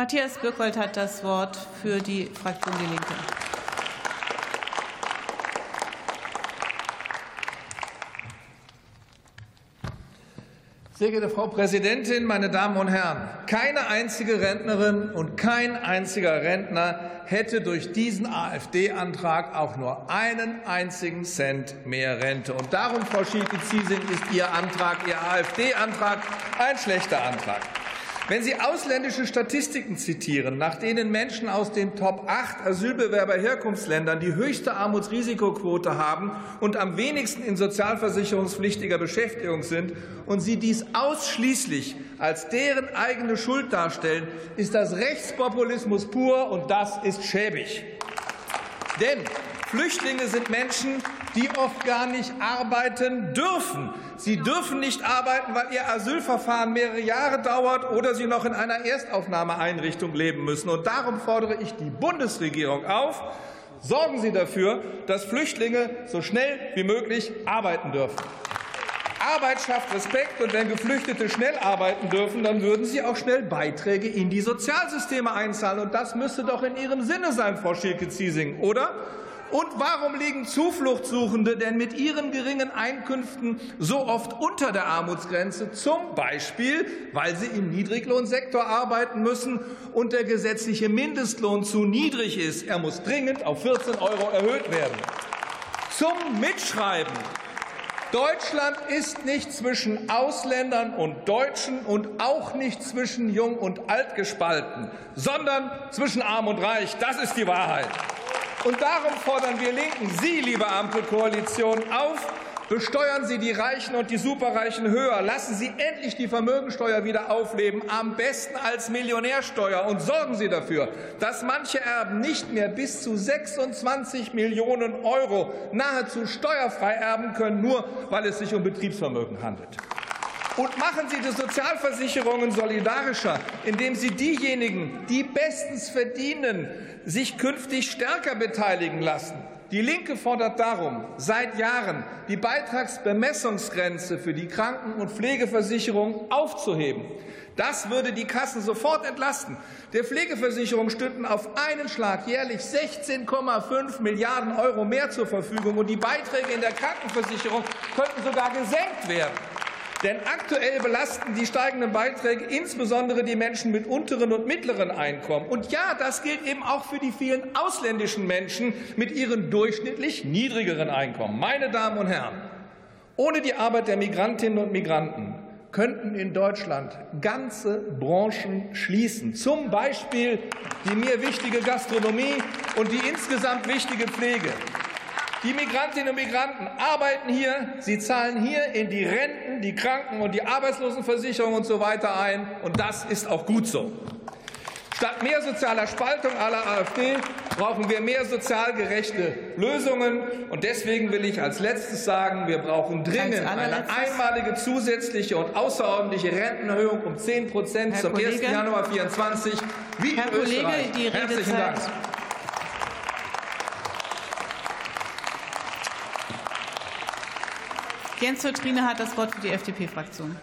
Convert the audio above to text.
Matthias Birkholt hat das Wort für die Fraktion Die Linke. Sehr geehrte Frau Präsidentin, meine Damen und Herren! Keine einzige Rentnerin und kein einziger Rentner hätte durch diesen AfD-Antrag auch nur einen einzigen Cent mehr Rente. Und darum, Frau Schielke-Ziesing, ist Ihr Antrag, Ihr AfD-Antrag, ein schlechter Antrag. Wenn Sie ausländische Statistiken zitieren, nach denen Menschen aus den Top 8 Asylbewerberherkunftsländern die höchste Armutsrisikoquote haben und am wenigsten in sozialversicherungspflichtiger Beschäftigung sind, und Sie dies ausschließlich als deren eigene Schuld darstellen, ist das Rechtspopulismus pur, und das ist schäbig. Denn Flüchtlinge sind Menschen, die oft gar nicht arbeiten dürfen. Sie dürfen nicht arbeiten, weil ihr Asylverfahren mehrere Jahre dauert oder sie noch in einer Erstaufnahmeeinrichtung leben müssen. Und darum fordere ich die Bundesregierung auf, sorgen Sie dafür, dass Flüchtlinge so schnell wie möglich arbeiten dürfen. Arbeit schafft Respekt, und wenn Geflüchtete schnell arbeiten dürfen, dann würden sie auch schnell Beiträge in die Sozialsysteme einzahlen. Und das müsste doch in Ihrem Sinne sein, Frau Schielke-Ziesing, oder? Und warum liegen Zufluchtssuchende denn mit ihren geringen Einkünften so oft unter der Armutsgrenze? Zum Beispiel, weil sie im Niedriglohnsektor arbeiten müssen und der gesetzliche Mindestlohn zu niedrig ist. Er muss dringend auf 14 Euro erhöht werden. Zum Mitschreiben. Deutschland ist nicht zwischen Ausländern und Deutschen und auch nicht zwischen Jung und Alt gespalten, sondern zwischen Arm und Reich. Das ist die Wahrheit. Und darum fordern wir Linken Sie, liebe Ampelkoalition, auf, Besteuern Sie die Reichen und die Superreichen höher. Lassen Sie endlich die Vermögensteuer wieder aufleben, am besten als Millionärsteuer. Und sorgen Sie dafür, dass manche Erben nicht mehr bis zu 26 Millionen Euro nahezu steuerfrei erben können, nur weil es sich um Betriebsvermögen handelt. Und machen Sie die Sozialversicherungen solidarischer, indem Sie diejenigen, die bestens verdienen, sich künftig stärker beteiligen lassen. Die Linke fordert darum seit Jahren, die Beitragsbemessungsgrenze für die Kranken- und Pflegeversicherung aufzuheben. Das würde die Kassen sofort entlasten. Der Pflegeversicherung stünden auf einen Schlag jährlich 16,5 Milliarden Euro mehr zur Verfügung, und die Beiträge in der Krankenversicherung könnten sogar gesenkt werden. Denn aktuell belasten die steigenden Beiträge insbesondere die Menschen mit unteren und mittleren Einkommen. Und ja, das gilt eben auch für die vielen ausländischen Menschen mit ihren durchschnittlich niedrigeren Einkommen. Meine Damen und Herren, ohne die Arbeit der Migrantinnen und Migranten könnten in Deutschland ganze Branchen schließen, zum Beispiel die mir wichtige Gastronomie und die insgesamt wichtige Pflege. Die Migrantinnen und Migranten arbeiten hier, sie zahlen hier in die Renten, die Kranken- und die Arbeitslosenversicherung und so weiter ein. Und das ist auch gut so. Statt mehr sozialer Spaltung aller AfD brauchen wir mehr sozial gerechte Lösungen. Und deswegen will ich als letztes sagen, wir brauchen dringend eine einmalige zusätzliche und außerordentliche Rentenerhöhung um 10 Prozent zum 1. Januar 2024, wie Herr in Österreich. Kollege, die Herzlichen Dank. Jens Trine hat das Wort für die FDP-Fraktion.